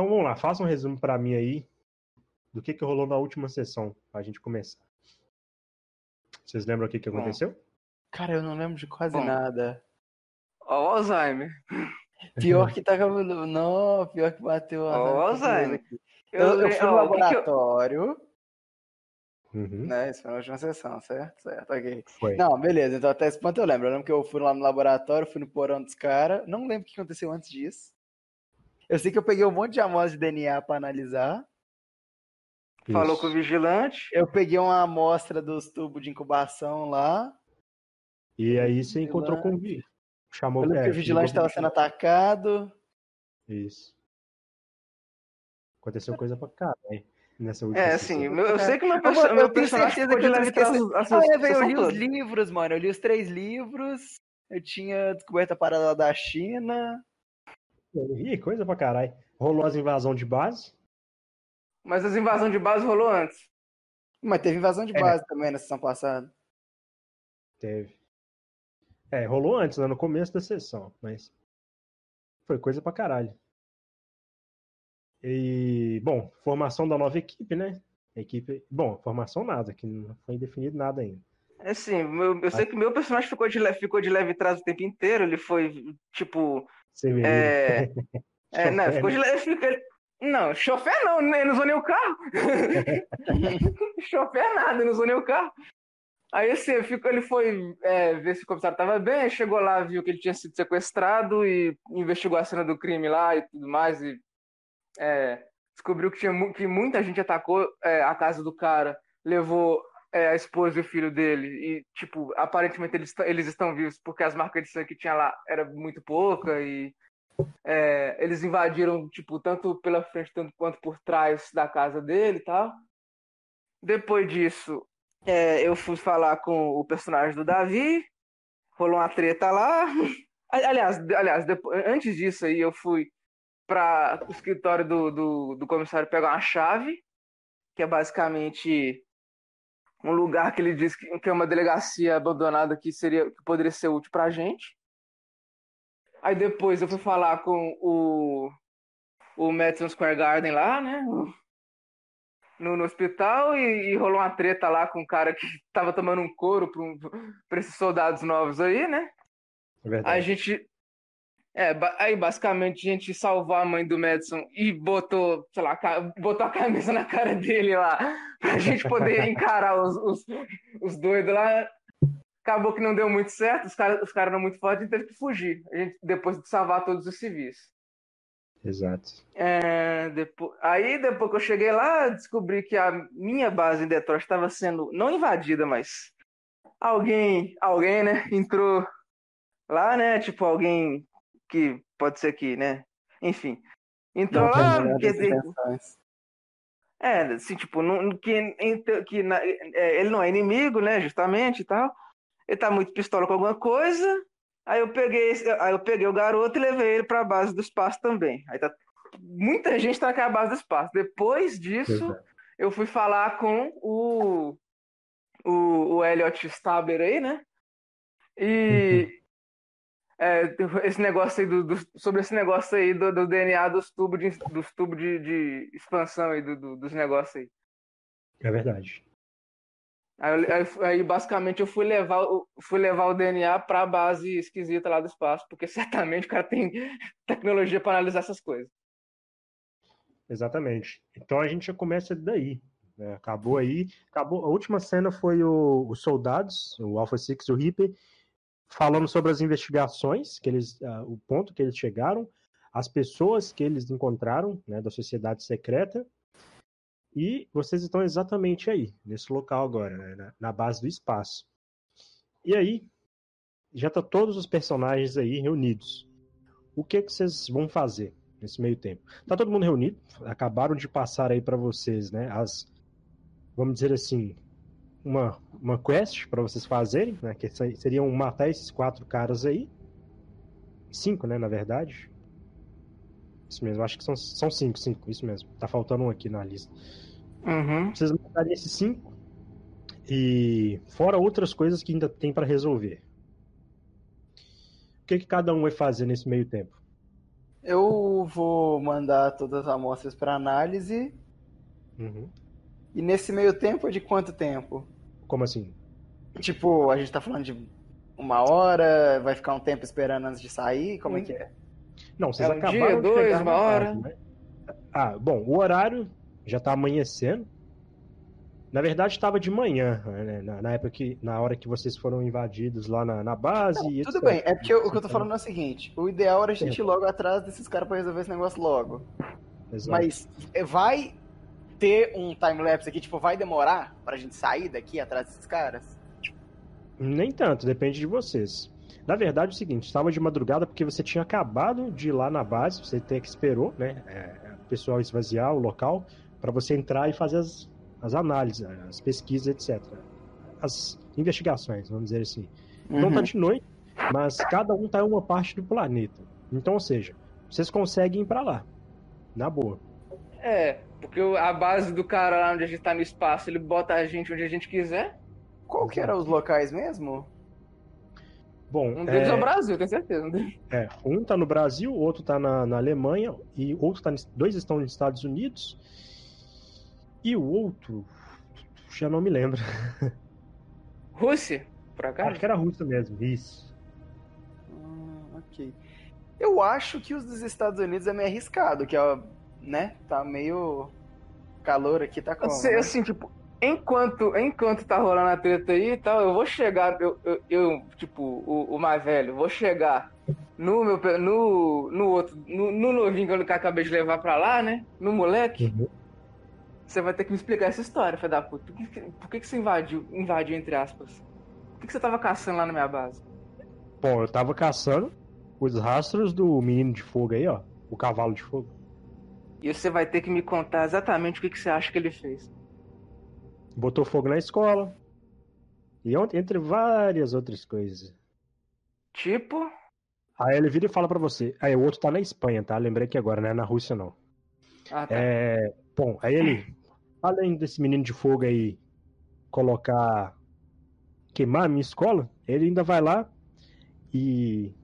Então vamos lá, faça um resumo para mim aí do que, que rolou na última sessão, pra gente começar. Vocês lembram o que, que Bom. aconteceu? Cara, eu não lembro de quase Bom. nada. Ó, o Alzheimer. Pior que tá cabelo. Não, pior que bateu a. Ó, Alzheimer. Alzheimer. Eu, eu fui no ó, o que que eu- laboratório, Uhum, né? Isso foi na última sessão, certo? Certo, ok. Foi. Não, beleza, então até esse ponto eu lembro. Eu lembro que eu fui lá no laboratório, fui no porão dos caras. Não lembro o que aconteceu antes disso. Eu sei que eu peguei um monte de amostras de DNA pra analisar. Falou Isso. com o vigilante. Eu peguei uma amostra dos tubos de incubação lá. E aí você encontrou com o Vi. Chamou Eu lembro é, que o vigilante estava sendo atacado. Isso. Aconteceu coisa pra caralho nessa última É, assim, meu- eu sei que meu, Eu, perso meu eu tenho personagem que de eu leve tô esquecendo. atrás a Ah, é, eu sessão li os livros, mano. Eu li os três livros. Eu tinha descoberto a parada da China. Ih, coisa pra caralho. Rolou as invasão de base. Mas as invasões de base rolou antes. Mas teve invasão de É. base também na sessão passada. Teve. É, rolou antes, né, no começo da sessão, mas foi coisa pra caralho. E, bom, formação da nova equipe, né? Equipe, bom, formação nada, que não foi definido nada ainda. É assim, meu- eu sei que meu personagem ficou de leve, ficou de leve atrás o tempo inteiro. Ele foi, tipo. Vê, É, é, não, ficou né? Não, chofer não, né? não usou nem o carro. chofer nada, não usou nem o carro. Aí assim, ficou, ele foi é, ver se o comissário tava bem, chegou lá, viu que ele tinha sido sequestrado e investigou a cena do crime lá e tudo mais. E é, descobriu que, tinha, que muita gente atacou é, a casa do cara, levou é, a esposa e o filho dele. E, tipo, aparentemente eles, eles estão vivos porque as marcas de sangue que tinha lá era muito pouca e é, eles invadiram, tipo, tanto pela frente tanto quanto por trás da casa dele tal. Depois disso, é, eu fui falar com o personagem do Davi, rolou uma treta lá. Aliás, aliás depois, antes disso aí, eu fui para o escritório do, do, do comissário pegar uma chave, que é basicamente um lugar que ele diz que, que é uma delegacia abandonada que seria que poderia ser útil pra gente. Aí depois eu fui falar com o o Madison Square Garden lá, né? No, no hospital e, e rolou uma treta lá com um cara que tava tomando um couro pra, um, esses soldados novos aí, né? É. A gente. É, aí basicamente a gente salvou a mãe do Madison e botou, sei lá, botou a camisa na cara dele lá, pra gente poder encarar os, os, os doidos lá. Acabou que não deu muito certo, os caras os caras eram muito fortes e teve que fugir. A gente, depois de salvar todos os civis. Exato. É, depois, aí depois que eu cheguei lá, descobri que a minha base em Detroit estava sendo não invadida, mas alguém, alguém, né, entrou lá, né, tipo alguém que pode ser que, né, enfim, entrou Não lá, melhores quer dizer, é, assim, tipo, não, que, ent- que na- é, ele não é inimigo, né, justamente e tal. Ele tá muito pistola com alguma coisa. Aí eu peguei, aí eu peguei o garoto e levei ele pra base do espaço também. Aí tá muita gente tá aqui na base do espaço. Depois disso, Exato. eu fui falar com o o, o Elliot Staber aí, né? E é, esse negócio aí do, do- sobre esse negócio aí do, do DNA dos tubos de, dos tubos de, de expansão aí do, do- dos negócios aí. É verdade. Aí, aí- aí, basicamente eu fui levar, o- fui levar o DNA pra base esquisita lá do espaço, porque certamente o cara tem tecnologia para analisar essas coisas. Exatamente. Então a gente já começa daí. né? Acabou aí. Acabou. A última cena foi o- os soldados, o Alpha Six e o Reaper, falando sobre as investigações, que eles, ah, o ponto que eles chegaram, as pessoas que eles encontraram, né, da sociedade secreta. E vocês estão exatamente aí, nesse local agora, né, na, na base do espaço. E aí, já tá todos os personagens aí reunidos. O que que vocês vão fazer nesse meio tempo? Tá todo mundo reunido, acabaram de passar aí para vocês, né, as vamos dizer assim, uma uma quest para vocês fazerem, né, que se- seriam matar esses quatro caras aí. Cinco, né, na verdade. Isso mesmo, acho que são, são cinco, cinco, isso mesmo. Tá faltando um aqui na lista. Uhum. Vocês matarem esses cinco e fora outras coisas que ainda tem para resolver. O que, que cada um vai fazer nesse meio tempo? Eu vou mandar todas as amostras para análise. Uhum. E nesse meio tempo é de quanto tempo? Como assim? Tipo, a gente tá falando de uma hora, vai ficar um tempo esperando antes de sair? Como é que é? Não, vocês É um acabaram dia, de dois, chegar uma hora? base, né? Ah, bom, o horário já tá amanhecendo. Na verdade, estava de manhã, né? Na, na época que, na hora que vocês foram invadidos lá na, na base. e Tudo etc. bem, é porque eu- o que eu tô falando é o seguinte: o ideal era a gente ir logo atrás desses caras pra resolver esse negócio logo. Exato. Mas é, vai ter um time-lapse aqui, tipo, vai demorar pra gente sair daqui atrás desses caras? Nem tanto, depende de vocês. Na verdade, é o seguinte, estava de madrugada porque você tinha acabado de ir lá na base, você tem que esperou, né? é, o pessoal esvaziar o local para você entrar e fazer as, as análises, as pesquisas, etc. As investigações, vamos dizer assim. Não Uhum. tá de noite, mas cada um tá em uma parte do planeta. Então, ou seja, vocês conseguem ir para lá. Na boa. É, porque a base do cara lá onde a gente tá no espaço, ele bota a gente onde a gente quiser. Qual que eram os locais mesmo? Bom, Um deles é, é, o Brasil, tenho certeza. Um é, um tá no Brasil, outro tá na, na Alemanha e outro tá, dois estão nos Estados Unidos e o outro já não me lembro. Rússia, por acaso? Acho que era a Rússia mesmo. Isso. Hum, ok. Eu acho que os dos Estados Unidos é meio arriscado, que é, né? Tá meio calor aqui, tá como? Assim, né? assim, tipo, enquanto, enquanto tá rolando a treta aí e tal, eu vou chegar, eu, eu, eu, tipo, o, o mais velho, vou chegar no meu, no, no outro, no, no novinho que eu acabei de levar pra lá, né? No moleque. Uhum. Você vai ter que me explicar essa história, filho da puta. Por que, que- por que, que você invadiu, invadiu, entre aspas? Por que, que você tava caçando lá na minha base? Bom, eu tava caçando os rastros do menino de fogo aí, ó. O cavalo de fogo. E você vai ter que me contar exatamente o que, que você acha que ele fez. Botou fogo na escola. E entre várias outras coisas. Tipo, Aí ele vira e fala pra você. Aí o outro tá na Espanha, tá? Lembrei que agora, não é na Rússia, não. ah, tá. É, bom, aí ele, além desse menino de fogo aí colocar, queimar a minha escola, ele ainda vai lá e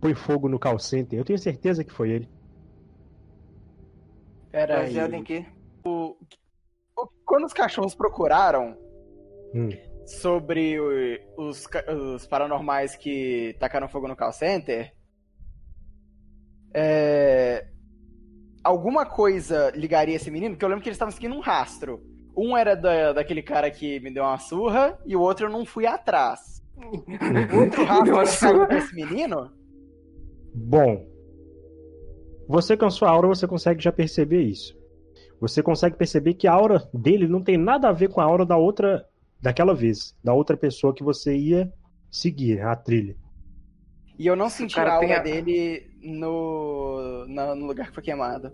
põe fogo no call center. Eu tenho certeza que foi ele. Pera aí. baseado em quê? O- Quando os cachorros procuraram Hum. sobre o- os, os paranormais que tacaram fogo no call center, é, alguma coisa ligaria esse menino? Porque eu lembro que eles estavam seguindo um rastro. Um era da, daquele cara que me deu uma surra e o outro eu não fui atrás. O outro rastro desse menino? Bom, você com a sua aura você consegue já perceber isso. Você consegue perceber que a aura dele não tem nada a ver com a aura da outra, daquela vez, da outra pessoa que você ia seguir a trilha. E eu não senti a aura a- dele no, no lugar que foi queimado.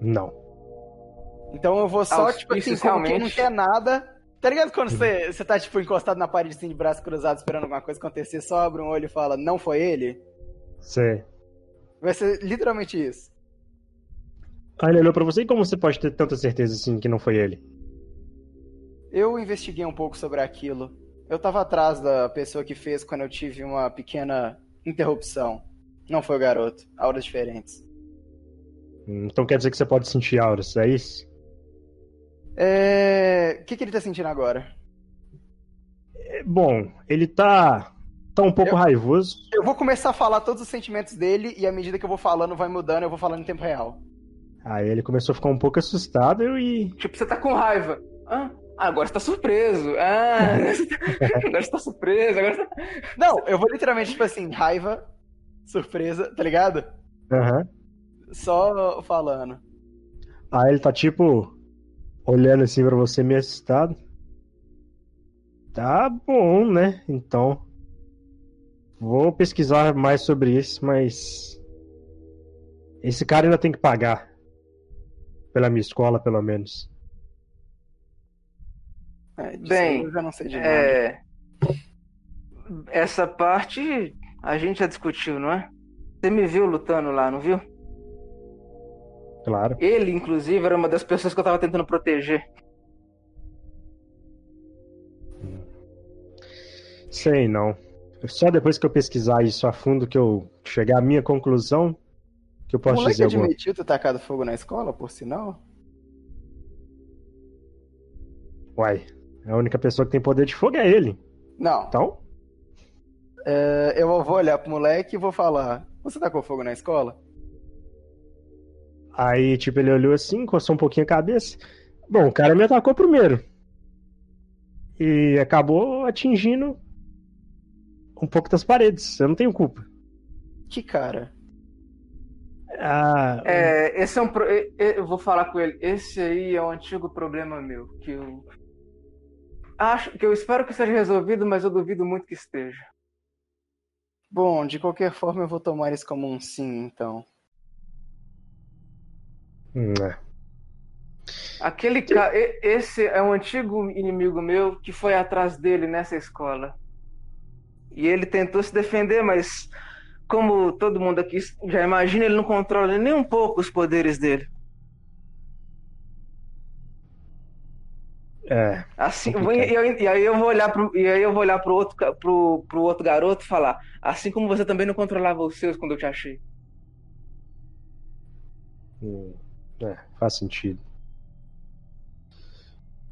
Não. Então eu vou só, tipo assim, como quem não quer nada. Tá ligado quando você, você tá, tipo, encostado na parede assim, de braço cruzado, esperando alguma coisa acontecer, só abre um olho e fala, não foi ele? Você. Vai ser literalmente isso. Aí ele olhou pra você e como você pode ter tanta certeza assim que não foi ele? Eu investiguei um pouco sobre aquilo. Eu tava atrás da pessoa que fez quando eu tive uma pequena interrupção. Não foi o garoto. Auras diferentes. Hum, Então quer dizer que você pode sentir auras, é isso? É... O que, que ele tá sentindo agora? É, Bom, ele tá. Tá um pouco Eu- raivoso. Eu vou começar a falar todos os sentimentos dele e à medida que eu vou falando, vai mudando, eu vou falando em tempo real. Aí ele começou a ficar um pouco assustado e. Tipo, você tá com raiva. Ah, agora você tá surpreso. Ah, agora você tá surpreso. Agora você tá... Não, eu vou literalmente, tipo assim, raiva, surpresa, tá ligado? Aham. Só falando. Aí ele tá tipo. olhando assim pra você meio assustado. Tá bom, né? Então. Vou pesquisar mais sobre isso, mas. Esse cara ainda tem que pagar. Pela minha escola, pelo menos. É, Bem, eu já não sei de nada. É... Essa parte a gente já discutiu, não é? Você me viu lutando lá, não viu? Claro. Ele, inclusive, era uma das pessoas que eu tava tentando proteger. Sei não. Só depois que eu pesquisar isso a fundo que eu chegar à minha conclusão que eu O posso moleque dizer alguma admitiu ter tacado fogo na escola, por sinal? Uai, a única pessoa que tem poder de fogo é ele. Não. Então, É, eu vou olhar pro moleque e vou falar: Você tacou fogo na escola? aí, tipo, ele olhou assim, coçou um pouquinho a cabeça. Bom, o cara me atacou primeiro. E acabou atingindo um pouco das paredes. Eu não tenho culpa. Que cara? Ah, É, esse é um. pro- Eu vou falar com ele. Esse aí é um antigo problema meu. Que eu. Acho que eu espero que seja resolvido, mas eu duvido muito que esteja. Bom, de qualquer forma eu vou tomar isso como um sim, então. hum, é. Aquele cara. Esse é um antigo inimigo meu que foi atrás dele nessa escola. E ele tentou se defender, mas como todo mundo aqui já imagina, ele não controla nem um pouco os poderes dele. É, Assim, e, aí eu vou olhar pro, e aí eu vou olhar pro outro, pro, pro outro garoto e falar, assim como você também não controlava os seus quando eu te achei. hum, é, faz sentido.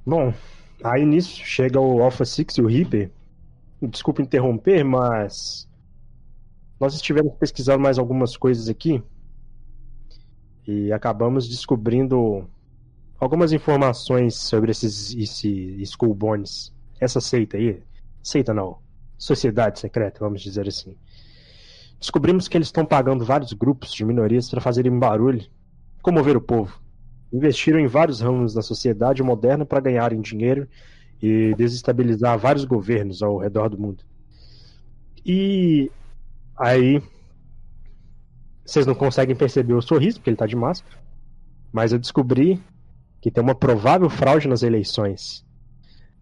Bom, aí nisso chega o Alpha Six e o Reaper. Desculpa interromper, mas nós estivemos pesquisando mais algumas coisas aqui e acabamos descobrindo algumas informações sobre esses esse Skull Bones. Essa seita aí, seita não, sociedade secreta, vamos dizer assim. Descobrimos que eles estão pagando vários grupos de minorias para fazerem barulho, comover o povo. Investiram em vários ramos da sociedade moderna para ganharem dinheiro e desestabilizar vários governos ao redor do mundo. E aí vocês não conseguem perceber o sorriso porque ele tá de máscara, mas eu descobri que tem uma provável fraude nas eleições.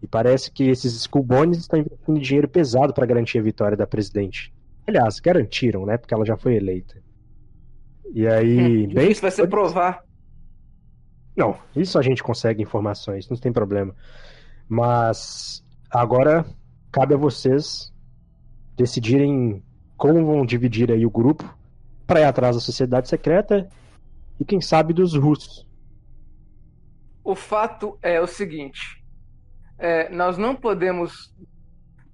E parece que esses Skullbones estão investindo dinheiro pesado para garantir a vitória da presidente. Aliás, garantiram, né? Porque ela já foi eleita. E aí, bem. Isso vai ser provar. Não, isso a gente consegue informações, não tem problema. Mas agora cabe a vocês decidirem como vão dividir aí o grupo para ir atrás da sociedade secreta e quem sabe dos russos. O fato é o seguinte: é, nós não podemos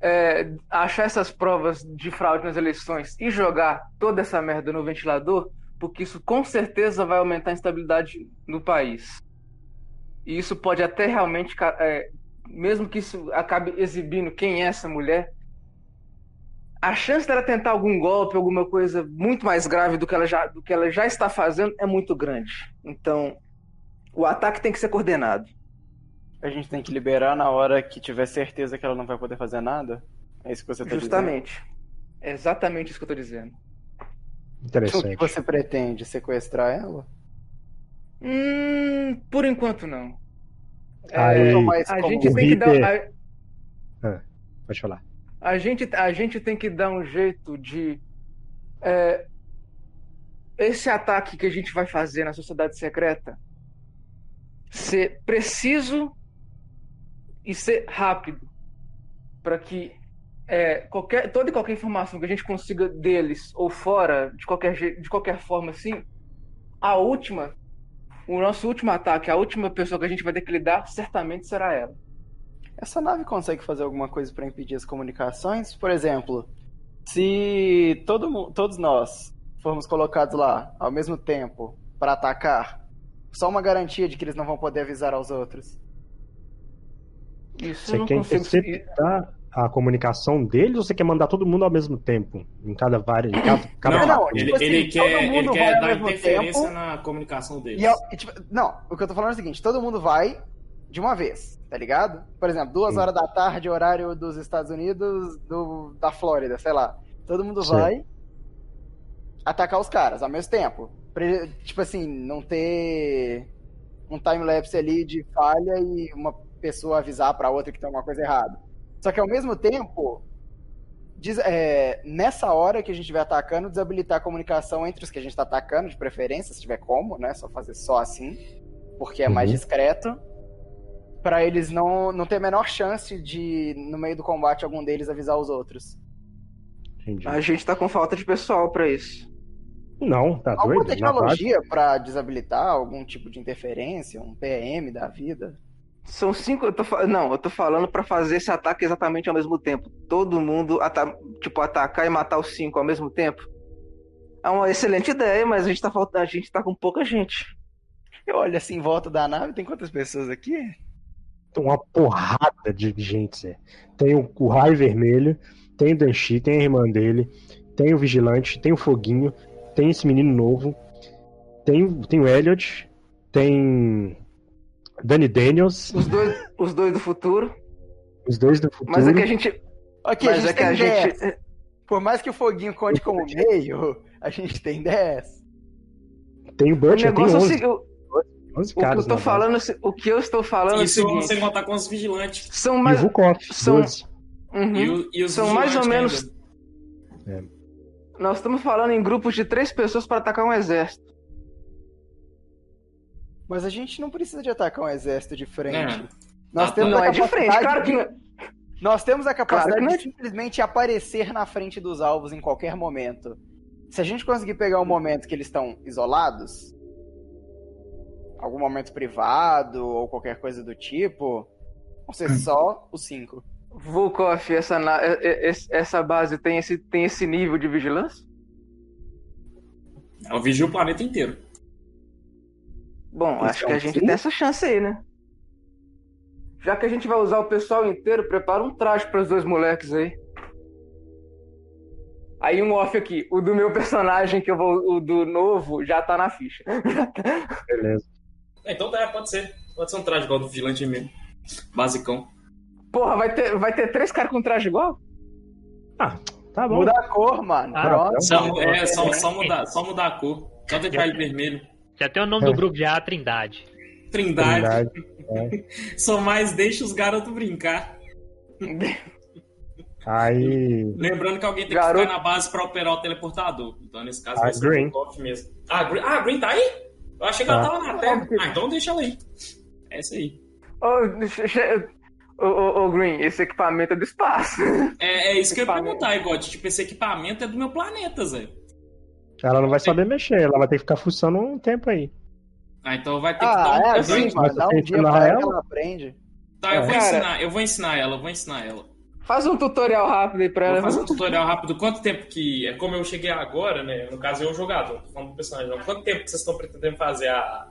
é, achar essas provas de fraude nas eleições e jogar toda essa merda no ventilador, porque isso com certeza vai aumentar a instabilidade no país. E isso pode até realmente, é, mesmo que isso acabe exibindo quem é essa mulher, a chance dela tentar algum golpe, alguma coisa muito mais grave do que ela já, do que ela já está fazendo é muito grande. Então, o ataque tem que ser coordenado. A gente tem que liberar na hora que tiver certeza que ela não vai poder fazer nada? É isso que você tá dizendo? Justamente. É exatamente isso que eu tô dizendo. Então, o Interessante. que você pretende? Sequestrar ela? Hum, por enquanto não. Aí- É, isso a gente tem que dar. A, Pode falar. a gente, a gente tem que dar um jeito de. é, esse ataque que a gente vai fazer na sociedade secreta ser preciso e ser rápido. Para que é, qualquer, toda e qualquer informação que a gente consiga deles ou fora, de qualquer, de qualquer forma assim, a última, o nosso último ataque, a última pessoa que a gente vai ter que lidar, certamente será ela. Essa nave consegue fazer alguma coisa para impedir as comunicações? Por exemplo, se todo, todos nós formos colocados lá ao mesmo tempo para atacar, só uma garantia de que eles não vão poder avisar aos outros. Isso eu Você não quer consigo. interceptar a comunicação deles ou você quer mandar todo mundo ao mesmo tempo? Em cada vários. Em cada, cada Não, tipo ele, assim, ele quer, ele quer dar interferência tempo. na comunicação deles. E, é- e, tipo, não, o que eu tô falando é o seguinte: todo mundo vai de uma vez, tá ligado? Por exemplo, duas Sim. horas da tarde, horário dos Estados Unidos, do, da Flórida, sei lá. Todo mundo Sim. vai atacar os caras ao mesmo tempo. Pra, tipo assim, não ter um time-lapse ali de falha e uma pessoa avisar pra outra que tem alguma coisa errada. Só que ao mesmo tempo, diz- é, nessa hora que a gente estiver atacando, desabilitar a comunicação entre os que a gente está atacando, de preferência, se tiver como, né? Só fazer só assim, porque é mais Uhum. discreto. Pra eles não, não ter a menor chance de, no meio do combate, algum deles avisar os outros. Entendi. A gente tá com falta de pessoal pra isso. Não, tá Alguma doido? Tecnologia pra desabilitar algum tipo de interferência, um PM da vida? São cinco. Eu tô, não, eu tô falando pra fazer esse ataque exatamente ao mesmo tempo. Todo mundo, ata- tipo, atacar e matar os cinco ao mesmo tempo. É uma excelente ideia, mas a gente tá faltando, a gente tá com pouca gente. Eu olho assim em volta da nave, tem quantas pessoas aqui? Tem uma porrada de gente, Zé. Tem o, o Raio Vermelho, tem o Danchi, tem a irmã dele, tem o Vigilante, tem o Foguinho, tem esse menino novo, tem, tem o Elliot, tem Danny Daniels, Os dois, os dois do futuro. os dois do futuro. Mas é que a gente. Ok, mas a gente é que a tem gente. 10. Por mais que o foguinho conte como meio, a gente tem 10. Tem o O Butcher, tem negócio é o 11, seguinte. o- 11 O que caras. eu tô falando, o que eu estou falando é o Isso seguinte. sem contar com os vigilantes. São E mais. o Vukov, são- 12. Uhum. E, o- e os São mais ou menos. ainda. Nós estamos falando em grupos de três pessoas para atacar um exército. Mas a gente não precisa de atacar um exército de frente. É. Nós Ah, temos Não a é de frente, capacidade claro que não. de- Nós temos a capacidade Claro é de simplesmente aparecer na frente dos alvos em qualquer momento. Se a gente conseguir pegar um momento que eles estão isolados, algum momento privado ou qualquer coisa do tipo, vão ser só os cinco. Volkov, essa, essa base tem esse, tem esse nível de vigilância? Ela vigia o planeta inteiro. Bom, Então, acho que a gente sim. tem essa chance aí, né? Já que a gente vai usar o pessoal inteiro, prepara um traje para os dois moleques aí. Aí um off aqui, o do meu personagem, que eu vou. O do novo, já tá na ficha. Beleza. É, Então tá, pode ser. Pode ser um traje igual do vigilante mesmo. Basicão. Porra, vai ter, vai ter três caras com traje igual? Tá bom. Muda a cor, mano. Ah, Pronto. Só, é, só, só mudar, só mudar a cor. Só deixar ele vermelho. Já tem o nome É. do grupo já, a Trindade. Trindade. Trindade. Só mais deixa os garotos brincar. Aí. Lembrando que alguém tem Garoto- que ficar na base pra operar o teleportador. Então, nesse caso, A vai ser Green. o mesmo. Ah, a Green, ah, a Green tá aí? Eu achei que ela Tá. tava na Terra. Ah, então deixa ela aí. É isso aí. Ô, Green, esse equipamento é do espaço. É, é isso que eu ia Equipamento. perguntar, Igote. Tipo, esse equipamento é do meu planeta, Zé. Ela não vai saber mexer, ela vai ter que ficar fuçando um tempo aí. Ah, então vai ter Ah, que dar um é assim, mano. Dá um Você dia pra ela ela? aprende. Tá, eu vou, Cara- ensinar, eu vou ensinar ela, eu vou ensinar ela. Faz um tutorial rápido aí pra ela. fazer um tutorial rápido. Quanto tempo que. É como eu cheguei agora, né? No caso, eu o jogador, tô falando do personagem. não. Quanto tempo que vocês estão pretendendo fazer a,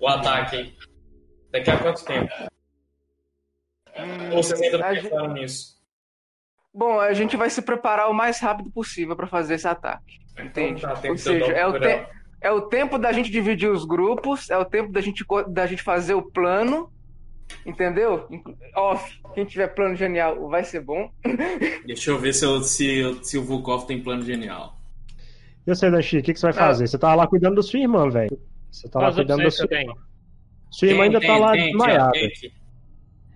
o ataque aí? Daqui a quanto tempo? Ou vocês ainda não gente- pensaram nisso? Bom, a gente vai se preparar o mais rápido possível pra fazer esse ataque. Entende? Então, tá, Ou seja, é o, te- é o tempo da gente dividir os grupos, é o tempo da gente, da gente fazer o plano, entendeu? Off, quem tiver plano genial vai ser bom. Deixa eu ver se, eu- se, se o Volkov tem plano genial. E você, Danchi, o que, que você vai fazer? Você tava lá cuidando da sua irmã, velho. Você tá lá Quais cuidando da sua tenho? Sua irmã ainda tá lá tem ó, desmaiada. tem.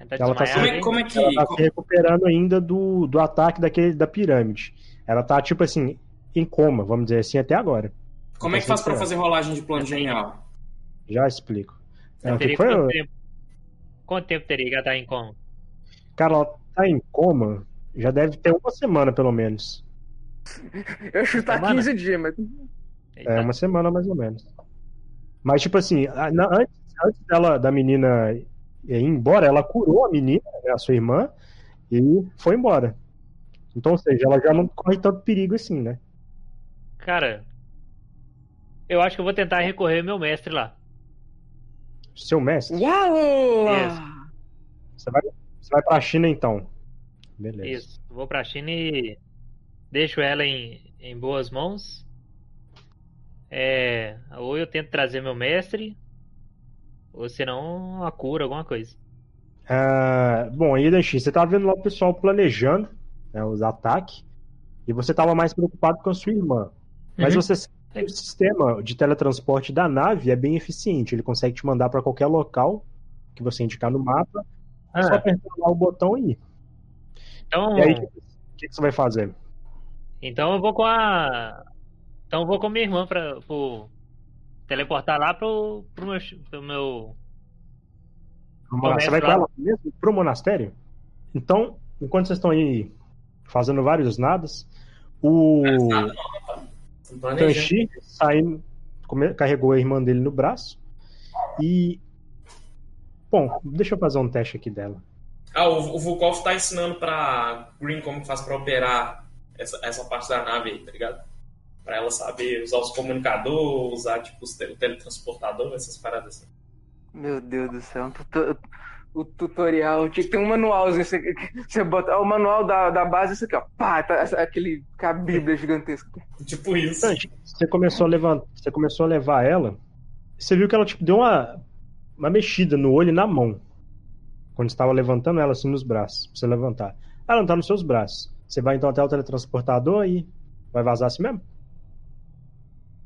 Ela tá Ela tá desmaiada, Como é, como é que. Ela tá se recuperando ainda do, do ataque daquele, da pirâmide. Ela tá, tipo assim, em coma, vamos dizer assim, até agora. Como é que faz pra fazer rolagem de plano genial? Já explico. É, que foi? quanto, tempo, quanto tempo teria que ela tá em coma? Cara, ela tá em coma, já deve ter uma semana, pelo menos. Eu chutar Semana? 15 dias, mas. É, uma semana mais ou menos. Mas, tipo assim, antes, antes dela, da menina ir embora, ela curou a menina, né, a sua irmã, e foi embora. Então, ou seja, ela já não corre tanto perigo assim, né? Cara, eu acho que eu vou tentar recorrer ao meu mestre lá. Seu mestre, Uau! você vai, você vai pra China então. Beleza. Isso. Vou pra China e deixo ela em, em boas mãos. É, ou eu tento trazer meu mestre, ou senão a cura, alguma coisa. Ah, bom, aí, Danchi, você tava vendo lá o pessoal planejando né, os ataques, e você tava mais preocupado com a sua irmã. Mas Uhum. você sabe que o sistema de teletransporte da nave é bem eficiente. Ele consegue te mandar para qualquer local que você indicar no mapa. É só Ah, apertar lá o botão e ir. então, E aí, o que, você vai fazer? então eu vou com a. Então eu vou com minha irmã pra pro, teleportar lá pro, pro meu. Pro meu... Você vai com lá. ela mesmo pro monastério? Então, enquanto vocês estão aí fazendo vários nadas, o. Tanchi saindo, come- carregou a irmã dele no braço. E. Bom, deixa eu fazer um teste aqui dela. Ah, o, o Volkov tá ensinando pra Green como que faz pra operar essa, essa parte da nave aí, tá ligado? Pra ela saber usar os comunicadores, usar tipo o teletransportador, essas paradas assim. Meu Deus do céu, um tuto- o tutorial. Tinha que ter um manualzinho. Você, você bota o manual da, da base, isso aqui, ó. Pá, tá, aquele com a bíblia gigantesca. Tipo isso. Você começou a levar, você começou a levar ela. Você viu que ela tipo, deu uma, uma mexida no olho e na mão. Quando estava levantando ela assim nos braços, pra você levantar. Ela não tá nos seus braços. Você vai então até o teletransportador e vai vazar assim mesmo?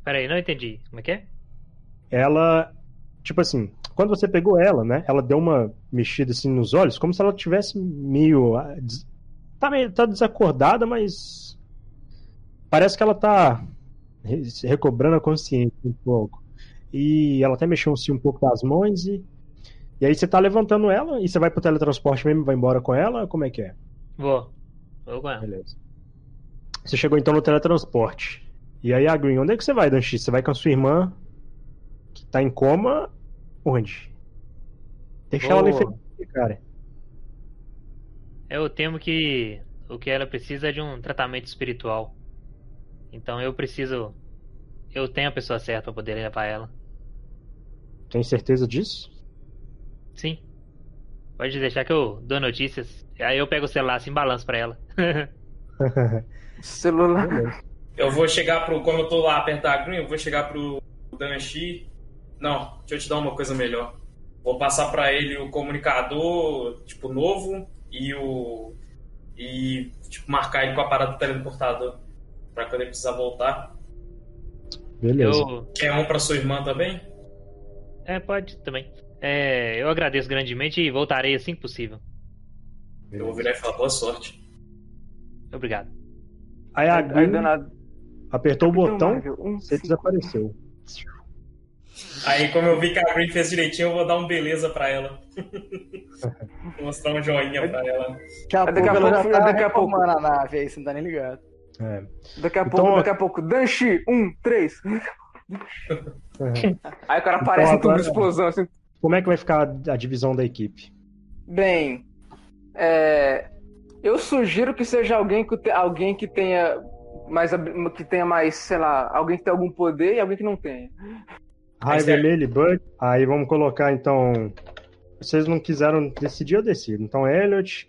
Pera aí, não entendi. Como é que é? ela, tipo assim, quando você pegou ela, né? Ela deu uma mexida assim nos olhos, como se ela tivesse meio. ah, Tá meio tá desacordada, mas. Parece que ela tá re- recobrando a consciência um pouco. E ela até mexeu assim, um pouco das mãos e. E aí você tá levantando ela e você vai pro teletransporte mesmo, vai embora com ela? Como é que é? Vou. Vou com ela. Beleza. Você chegou então no teletransporte. E aí, a Green, onde é que você vai, Danchi? Você vai com a sua irmã, que tá em coma, onde? Deixa ela Vou- ali feliz, cara. Eu temo que o que ela precisa é de um tratamento espiritual. Então eu preciso. Eu tenho a pessoa certa pra poder levar ela. Tem certeza disso? Sim. Pode deixar que eu dou notícias. Aí eu pego o celular assim, balanço pra ela. Celular. Eu vou chegar pro. Como eu tô lá da Green, eu vou chegar pro Danchi. Não, deixa eu te dar uma coisa melhor. Vou passar pra ele o comunicador, tipo, novo e o. E, tipo, marcar ele com a parada do teleportador. Pra quando ele precisar voltar. Beleza. Eu. Quer um pra sua irmã também? É, pode também. É, eu agradeço grandemente e voltarei assim que possível. Eu vou virar e falar boa sorte. Obrigado. Aí a danado. apertou o botão, um, você desapareceu. Aí, como eu vi que a Green fez direitinho, eu vou dar um beleza pra ela. Vou mostrar um joinha pra ela. Daqui a Daqui a pouco ela já tá daqui a pouco. reformando a nave aí, você não tá nem ligado. É. Daqui a Então, pouco, daqui a pouco. Danchi, um, três. Aí o cara aparece Então, tubo de agora- explosão assim. Como é que vai ficar a divisão da equipe? Bem, é, eu sugiro que seja alguém que, te- alguém que tenha mais que tenha mais, sei lá, alguém que tenha algum poder e alguém que não tenha. Raio é- vermelho e Bud. Aí vamos colocar então. Vocês não quiseram decidir, eu decido. Então, Elliot.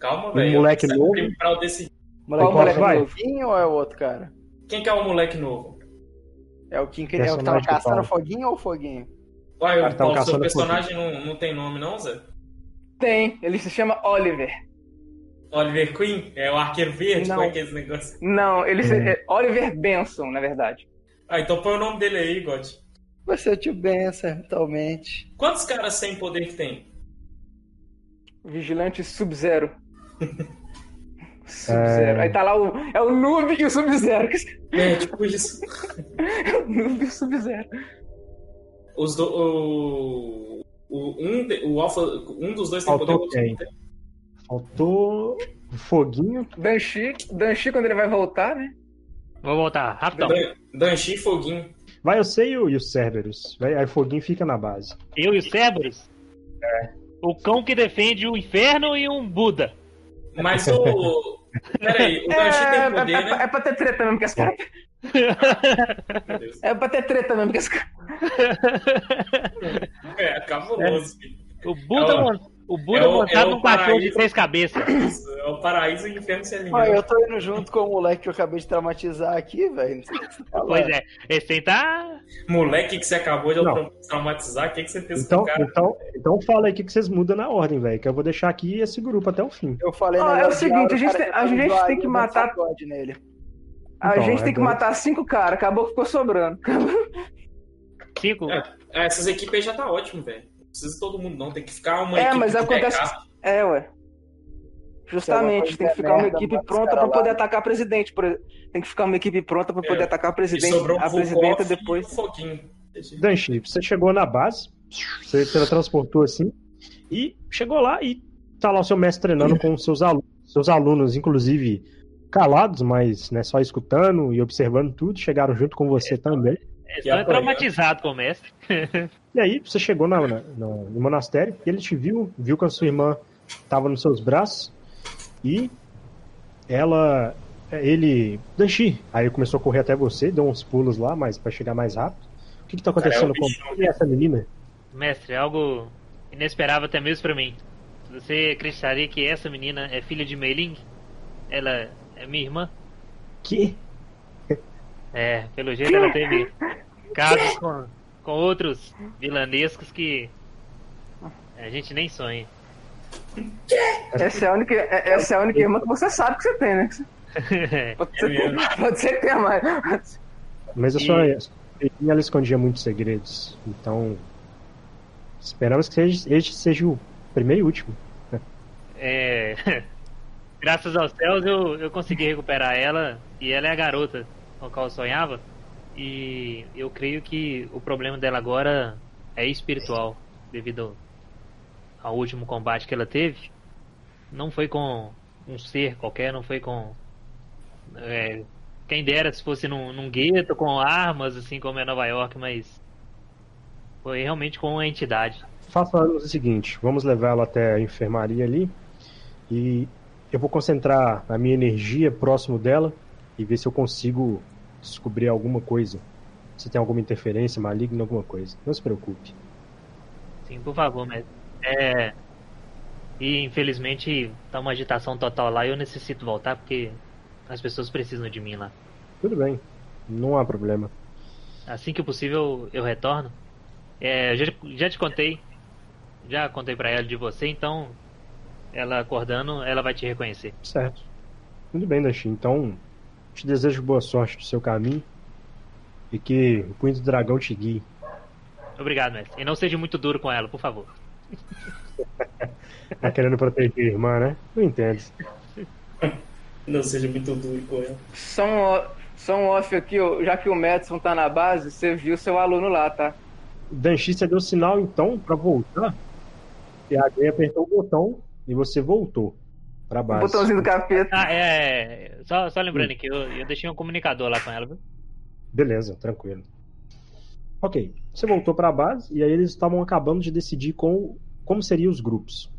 Calma, Um velho. moleque Eu novo? preciso pra eu decidir. Moleque, Qual moleque vai? novo? foguinho ou é o outro cara? Quem que é o moleque novo? É o Kim que, é o que tava Personagem do caçando foguinho ou o foguinho? Uai, Cara, o tá um Paulo, seu personagem não, não tem nome, não, Zé? Tem, ele se chama Oliver. Oliver Queen? É o arqueiro verde? Não. Como é que é esse negócio? Não, ele se- Hum. é Oliver Benson, na verdade. Ah, então põe o nome dele aí, God. Vai ser o tio. Quantos caras sem poder que tem? Vigilante Sub-Zero. Sub-Zero. Aí tá lá o. É o Noob e o Sub-Zero. É, tipo isso. É o Noob e o Sub-Zero. Os do, o, o, um, de- o Alpha, um dos dois tem Faltou poder, o outro quem? Faltou o foguinho. Danchi, Danchi, quando ele vai voltar, né? Vou voltar, rapidão. Dan- Danchi e Foguinho. Vai você e o, e o Cerberus. Vai, aí o foguinho fica na base. Eu e o Cerberus? É. O cão que defende o inferno e um Buda. Mas o. Peraí, o Danchi É, tem é, poder, é, né? é pra ter treta mesmo que esse cara. Meu Deus. É pra ter treta mesmo que esse cara. É, cabuloso, filho. O Buda, É o- Buda é o- montado é num cachorro de três cabeças. É o paraíso e o inferno se Ah, alimentam. eu tô indo junto com o moleque que eu acabei de traumatizar aqui, velho. Tá. Pois é, esse aí tá. Moleque que você acabou de Não. traumatizar, o que, que você fez com Então, o cara? então, então fala aí o que que vocês mudam na ordem, velho. Que eu vou deixar aqui esse grupo até o fim. Eu falei Ah, é o seguinte, a gente cara, tem- que a gente tem que eu matar- nele. A Então, gente é tem que matar cinco caras, acabou que ficou sobrando. Cinco. É, é, essas equipes aí já tá ótimo, velho. Não precisa todo mundo, não. Tem que ficar uma É, equipe mas de acontece- backup. É, ué. Justamente, tem que ficar uma equipe pronta pra lá. poder atacar presidente. por exemplo. Tem que ficar uma equipe pronta pra poder É. atacar o presidente, a presidenta depois. Foguinho. Danchi, você chegou na base, você teletransportou assim, e chegou lá e tá lá o seu mestre treinando com seus alunos, seus alunos, inclusive calados, mas né, só escutando e observando tudo, chegaram junto com você também. Estou traumatizado com o mestre. E aí, você chegou na, na, no, no monastério, ele te viu, viu que a sua irmã estava nos seus braços e ela. Ele. Danchi. Aí ele começou a correr até você, deu uns pulos lá, mas para chegar mais rápido. O que, que tá acontecendo Cara, é o com essa menina? Mestre, é algo inesperável até mesmo pra mim. Você acreditaria que essa menina é filha de Meiling? Ela é minha irmã? Que? É, pelo jeito ela teve casos com, com outros vilanescos que a gente nem sonha. Essa é a única, é- essa é a única irmã que você sabe que você tem, né? Pode ser, É pode ser que tenha mais. Mas a sua, a sua filhinha, ela escondia muitos segredos. Então. Esperamos que seja, este seja o primeiro e último. É, graças aos céus eu, eu consegui recuperar ela e ela é a garota com a qual eu sonhava. E eu creio que o problema dela agora é espiritual, devido ao último combate que ela teve. Não foi com um ser qualquer, não foi com. é, quem dera se fosse num, num gueto com armas, assim como é Nova York, mas foi realmente com uma entidade. Façamos o seguinte: vamos levá-la até a enfermaria ali. E eu vou concentrar a minha energia próximo dela e ver se eu consigo descobrir alguma coisa. Se tem alguma interferência maligna, alguma coisa. Não se preocupe. Sim, por favor, mestre. É. E infelizmente tá uma agitação total lá e eu necessito voltar porque as pessoas precisam de mim lá. Tudo bem. Não há problema. Assim que possível eu retorno. É, já, já te contei. Já contei pra ela de você, então ela acordando, ela vai te reconhecer. Certo. Muito bem, Dashi. Então, te desejo boa sorte no seu caminho. E que o punho do dragão te guie. Obrigado, mestre. E não seja muito duro com ela, por favor. Tá querendo proteger a irmã, né? Não entendo. Não seja muito duro com ela. Só um, só um off aqui, ó, já que o Madison tá na base, você viu seu aluno lá, tá? Danchi, você deu sinal então pra voltar. E a apertou o botão e você voltou pra O base. botãozinho do capeta. Ah, é. Só, só lembrando aqui, eu, eu deixei um comunicador lá com ela, viu? Beleza, tranquilo. Ok, você voltou pra base e aí eles estavam acabando de decidir com, como seriam os grupos.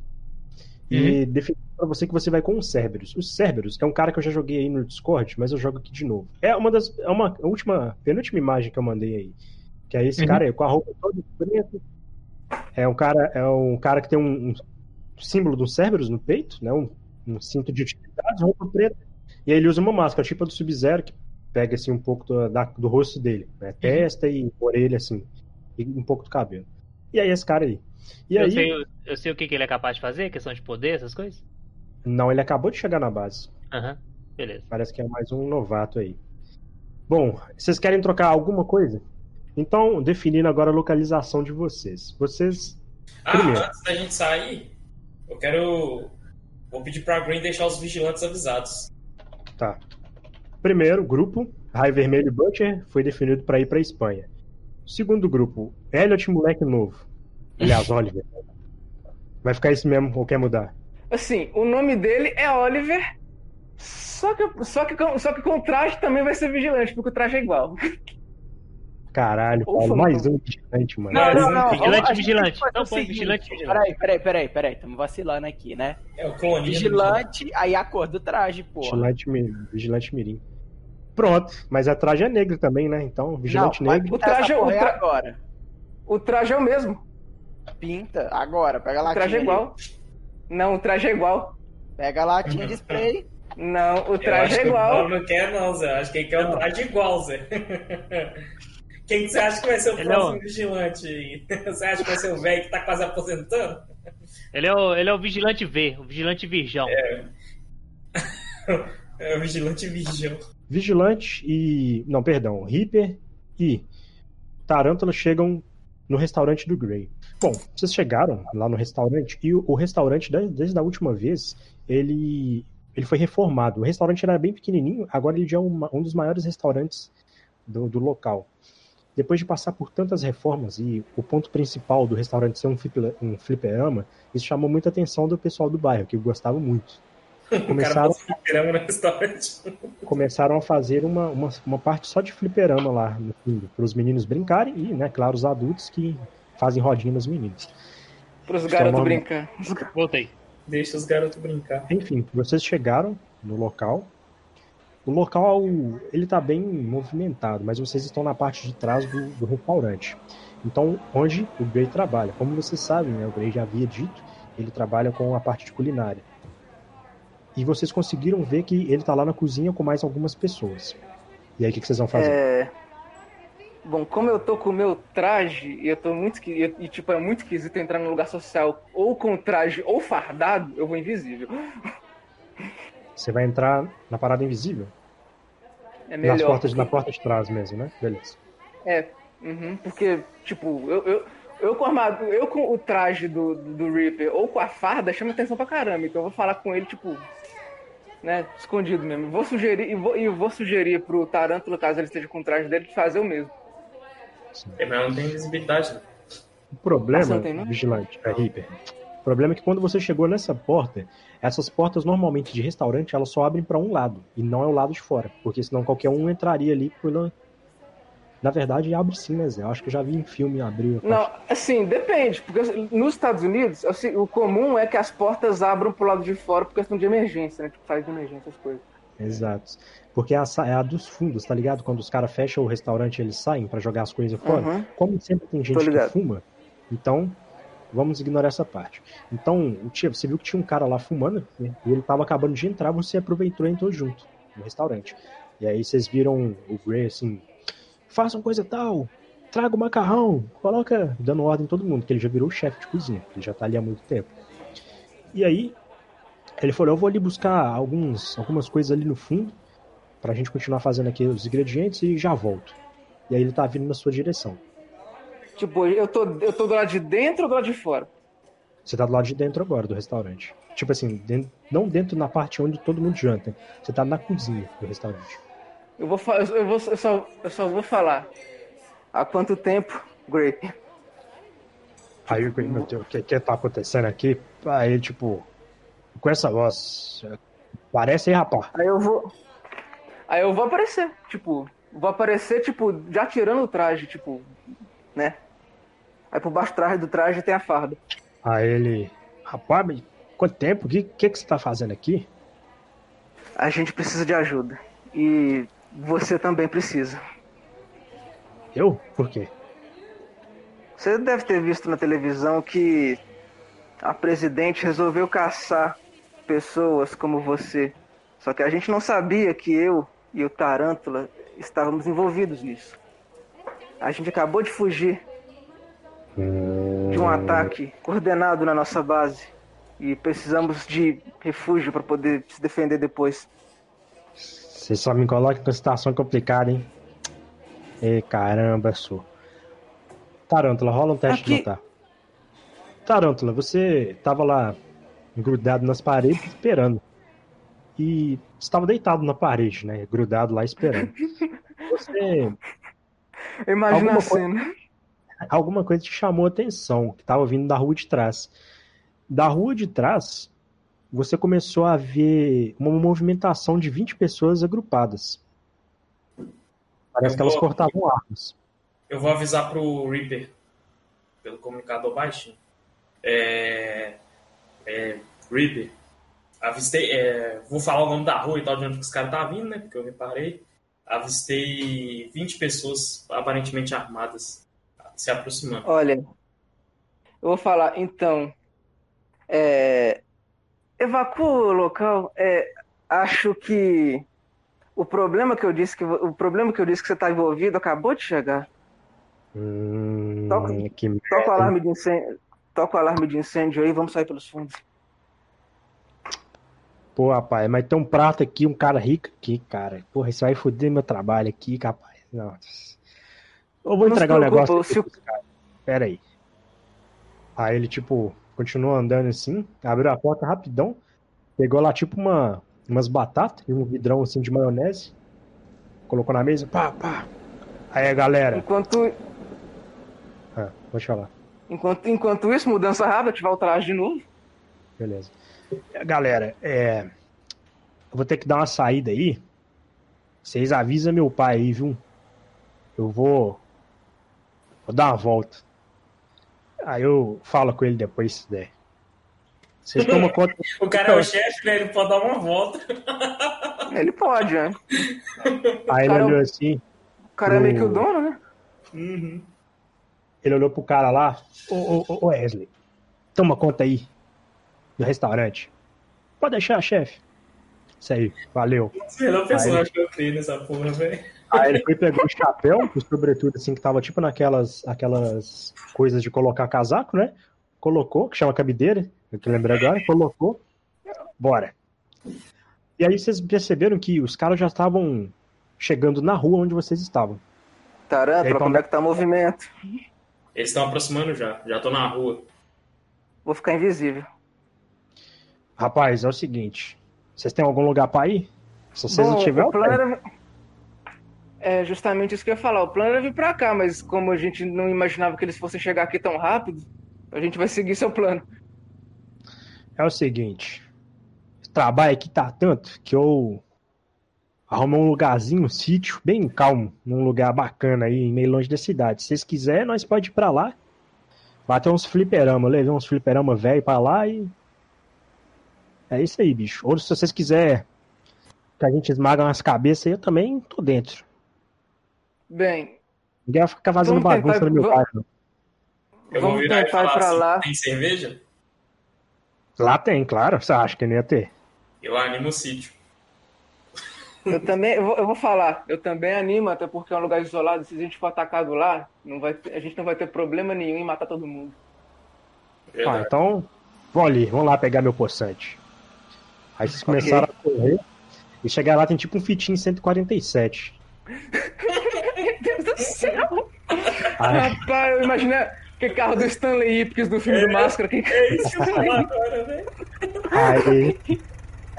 E definiu pra você que você vai com o Cerberus. O Cerberus é um cara que eu já joguei aí no Discord, mas eu jogo aqui de novo. É uma das. É uma a última, penúltima imagem que eu mandei aí. Que é esse Uhum. cara aí, com a roupa toda preta. É um cara, é um cara que tem um, um símbolo do Cerberus no peito, né? Um, um cinto de utilidades, roupa preta. E aí ele usa uma máscara, tipo a do Sub-Zero, que pega assim um pouco do, da- do rosto dele, né? Testa e orelha assim, e um pouco do cabelo. E aí esse cara aí. E eu, aí, sei, eu sei o que, que ele é capaz de fazer, questão de poder, essas coisas. não, ele acabou de chegar na base. Aham, beleza. Parece que é mais um novato aí. Bom, vocês querem trocar alguma coisa? Então, definindo agora a localização de vocês. Vocês. Ah, Primeiro. antes da gente sair, eu quero. Vou pedir pra Green deixar os vigilantes avisados. Tá. Primeiro grupo, Raio Vermelho e Butcher, foi definido para ir para Espanha. Segundo grupo, Elliot Moleque Novo. Aliás, Oliver. Vai ficar isso mesmo ou quer mudar? Assim, o nome dele é Oliver, só que, só, que, só que com o traje também vai ser vigilante, porque o traje é igual. Caralho, Ufa, Paulo, mais não. um vigilante, mano. Não, não, não. Vigilante, vigilante. tem que fazer Então o põe seguinte, vigilante, vigilante. Peraí, peraí, peraí, peraí. Estamos vacilando aqui, né? É o clone. Vigilante, aí a cor do traje, porra. Vigilante, mi- vigilante Mirim. Pronto, mas a traje é negro também, né? Então, vigilante Não, negro. O traje é- o tra- agora. O traje é o mesmo. Pinta, agora. Pega a O traje é igual. Não, o traje é igual. Pega a latinha de spray. Não, o traje é que o igual. Paulo não quer, não, Zé. Acho que ele quer o traje igual, Zé. Quem que você acha que vai ser o Ele é próximo o- vigilante? Você acha que vai ser o velho que tá quase aposentando? Ele é, o, ele é o vigilante V, o vigilante virgão. É o vigilante virgão. Vigilante e. Não, perdão. Reaper e Tarântula chegam no restaurante do Grey. Bom, vocês chegaram lá no restaurante e o, o restaurante, desde, desde a última vez, ele, ele foi reformado. O restaurante era bem pequenininho, agora ele já é uma- um dos maiores restaurantes do, do local. Depois de passar por tantas reformas e o ponto principal do restaurante ser um, flipe- um fliperama, isso chamou muita atenção do pessoal do bairro, que gostava muito. Começaram, fliperama no restaurante. começaram a fazer uma, uma, uma parte só de fliperama lá no fundo, para os meninos brincarem e, né, claro, os adultos que fazem rodinha nos meninos. Pros Estão garotos brincar. Voltei. Deixa os garotos brincar. Enfim, vocês chegaram no local. O local, ele tá bem movimentado, mas vocês estão na parte de trás do, do restaurante. Então, onde o Gray trabalha. Como vocês sabem, né, o Gray já havia dito, ele trabalha com a parte de culinária. E vocês conseguiram ver que ele tá lá na cozinha com mais algumas pessoas. E aí, o que, que vocês vão fazer? É... Bom, como eu tô com o meu traje, e eu tô muito esqui- e, tipo, é muito esquisito entrar num lugar social ou com traje ou fardado, eu vou invisível. Você vai entrar na parada invisível? É Nas melhor. portas, na porta de trás mesmo, né? Beleza. É, uhum, porque, tipo, eu, eu, eu com armado, eu com o traje do, do Reaper ou com a farda chama atenção pra caramba, então eu vou falar com ele, tipo, né, escondido mesmo. Vou sugerir, e vou, e vou sugerir pro Tarântula, caso ele esteja com o traje dele, de fazer o mesmo. É, mas não tem visibilidade. né? O problema, Ah, não tem, não? vigilante, é Reaper. O problema é que quando você chegou nessa porta, essas portas normalmente de restaurante elas só abrem para um lado e não é o lado de fora, porque senão qualquer um entraria ali pela. Na verdade, abre sim, né, Zé? Eu acho que eu já vi em filme abrir. Não, assim, depende, porque assim, nos Estados Unidos, assim, o comum é que as portas abram pro lado de fora por questão de emergência, né? Tipo, faz de emergência as coisas. Exato. Porque é a, é a dos fundos, tá ligado? Quando os caras fecham o restaurante eles saem para jogar as coisas fora. Uhum. Como sempre tem gente que fuma, então vamos ignorar essa parte. Então, você viu que tinha um cara lá fumando, né? e ele tava acabando de entrar, você aproveitou e entrou junto no restaurante. E aí vocês viram o Gray assim, façam coisa tal, traga o macarrão, coloca, dando ordem em todo mundo, que ele já virou chefe de cozinha, ele já tá ali há muito tempo. E aí, ele falou, eu vou ali buscar alguns, algumas coisas ali no fundo, pra gente continuar fazendo aqui os ingredientes e já volto. E aí ele tá vindo na sua direção. Tipo, eu tô, eu tô do lado de dentro ou do lado de fora? Você tá do lado de dentro agora do restaurante. Tipo assim, dentro- não dentro na parte onde todo mundo janta. Você tá na cozinha do restaurante. Eu vou, eu, vou eu, só, eu só vou falar. Há quanto tempo, Gray? Aí o meu Deus, o que, que tá acontecendo aqui? Aí tipo, com essa voz. Parece aí, rapaz. Aí eu vou. Aí eu vou aparecer, tipo, vou aparecer, tipo, já tirando o traje, tipo, né? Aí por baixo do traje do traje tem a farda. Aí ele. Rapaz, quanto tempo? O que, que, que você tá fazendo aqui? A gente precisa de ajuda. E você também precisa. Eu? Por quê? Você deve ter visto na televisão que a presidente resolveu caçar pessoas como você. Só que a gente não sabia que eu e o Tarântula estávamos envolvidos nisso. A gente acabou de fugir de um ataque coordenado na nossa base e precisamos de refúgio para poder se defender depois. Você só me coloca numa situação complicada, hein? Ei, caramba, sou. Tarântula, rola um teste de Aqui. notar. Tarântula, você tava lá grudado nas paredes esperando. E estava deitado na parede, né? Grudado lá esperando. Você. Imagina Alguma a cena. Alguma coisa te chamou a atenção, que estava vindo da rua de trás. Da rua de trás, você começou a ver uma movimentação de 20 pessoas agrupadas. Parece que elas vou- cortavam armas. Eu vou avisar pro Reaper, pelo comunicador baixinho. É, é, Reaper, avistei. é, vou falar o nome da rua e tal, de onde que os caras tá vindo, né? Porque eu reparei. Avistei 20 pessoas aparentemente armadas se aproximando. Olha, eu vou falar, então, é, evacua o local. É, acho que o problema que eu disse que o problema que eu disse que você está envolvido acabou de chegar. Hum, Toca- Toca o alarme de incêndio, toca o alarme de incêndio aí, vamos sair pelos fundos. Pô, rapaz, mas tem um prato aqui, um cara rico aqui, cara. Porra, isso vai foder meu trabalho aqui, capaz. Nossa. Eu vou se entregar um negócio o seu- pros caras. Pera aí. Aí ele, tipo, continuou andando assim, abriu a porta rapidão, pegou lá, tipo, uma, umas batatas e um vidrão, assim, de maionese, colocou na mesa, pá, pá. Aí, galera, Enquanto, ah, pode falar. enquanto, enquanto isso, mudança rápida, ativar o traje de novo. Beleza. Galera, é, eu vou ter que dar uma saída aí. Vocês avisam meu pai aí, viu? Eu vou. Vou dar uma volta. Aí eu falo com ele depois se der. Vocês tomam conta. O cara é o chefe, né? Ele pode dar uma volta. Ele pode, né? Aí ele Cara, olhou assim. O cara é meio que o dono, né? Uhum. Ele olhou pro cara lá. Ô, ô, ô, ô, Wesley, toma conta aí. Do restaurante. Pode deixar, chefe. Isso aí, valeu. Melhor personagem que eu criei nessa porra, velho. Aí ele foi pegou o chapéu, o sobretudo assim, que tava tipo naquelas aquelas coisas de colocar casaco, né? Colocou, que chama cabideira, eu que lembrei agora, colocou. Bora. E aí vocês perceberam que os caras já estavam chegando na rua onde vocês estavam. Tarântula, como é que tá o movimento? Eles estão aproximando já. Já tô na rua. Vou ficar invisível. Rapaz, é o seguinte. Vocês têm algum lugar pra ir? Se vocês não Bom, tiverem, o plano era... É justamente isso que eu ia falar. O plano era vir pra cá, mas como a gente não imaginava que eles fossem chegar aqui tão rápido, a gente vai seguir seu plano. é o seguinte. O trabalho aqui tá tanto que eu arrumei um lugarzinho, um sítio bem calmo, num lugar bacana aí, meio longe da cidade. Se vocês quiserem, nós pode ir pra lá. Bater uns fliperama, levei uns fliperama velho pra lá e. É isso aí, bicho. Ou se vocês quiserem que a gente esmaga umas cabeças aí, eu também tô dentro. Bem, Ninguém vai ficar fazendo Vamos tentar- bagunça no meu vamos- bairro. Eu vou virar e tentar ir falar pra assim, lá. tem cerveja? Lá tem, claro. Você acha que não ia ter? Eu animo o sítio. eu também, eu vou, eu vou falar, eu também animo, até porque é um lugar isolado, se a gente for atacado lá, não vai a gente não vai ter problema nenhum em matar todo mundo. Ah, então, vou ali, vamos lá pegar meu poçante. Aí vocês começaram a correr. E chegar lá tem tipo um fitinho 147. Meu Deus do céu! Aí, Rapaz, eu imaginei que carro do Stanley Ipkiss do filme do Máscara. Que... É isso que eu agora, velho. aí, aí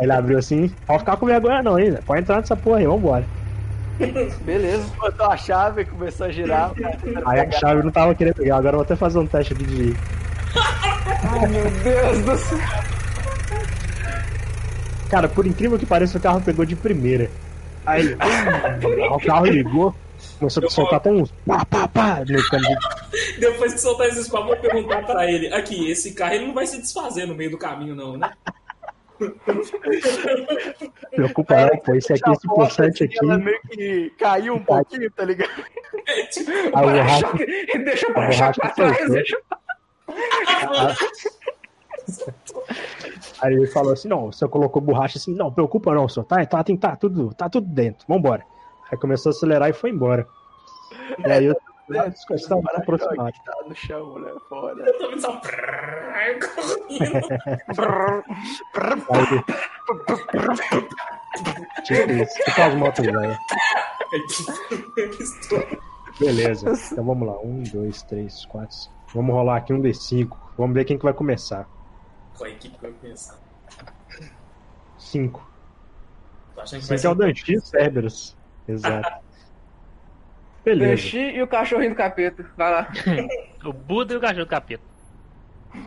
ele abriu assim, pode ficar com vergonha não, hein? Pode entrar nessa porra aí, vambora. Beleza. Botou a chave, começou a girar. Aí a chave não tava querendo pegar, agora eu vou até fazer um teste aqui de. Ai, meu Deus do céu. Cara, por incrível que pareça, o carro pegou de primeira. Aí ele. o carro ligou, começou a soltar até uns pá, pá, pá, Depois que soltar esses papos, eu vou perguntar pra ele. Aqui, esse carro ele não vai se desfazer no meio do caminho, não, né? Preocupa não, pô. Esse aqui, esse poçante aqui. Ela meio que caiu um pouquinho, tá ligado? A Para borracha, choque, deixa o a para-choque borracha pra trás. soltou. Deixa... Aí ele falou assim, não, o senhor colocou borracha assim, não, preocupa não, senhor, tá, tá, tem, tá, tudo, tá tudo dentro, vambora. Aí começou a acelerar e foi embora. E aí eu Dentro, estava para aproximado. que tá no chão, né? Fora. Eu tô vendo só. tipo isso, tipo as motos velhas. Beleza, então vamos lá, um, dois, três, quatro, cinco. Vamos rolar aqui um D5, vamos ver quem que vai começar. Qual equipe que vou pensar? Cinco. Tô achando que vai Cinco é o. Danchi Cerberus. Exato. Beleza. Danchi e o cachorrinho do capeta. Vai lá. O Buda e o cachorro do capeta.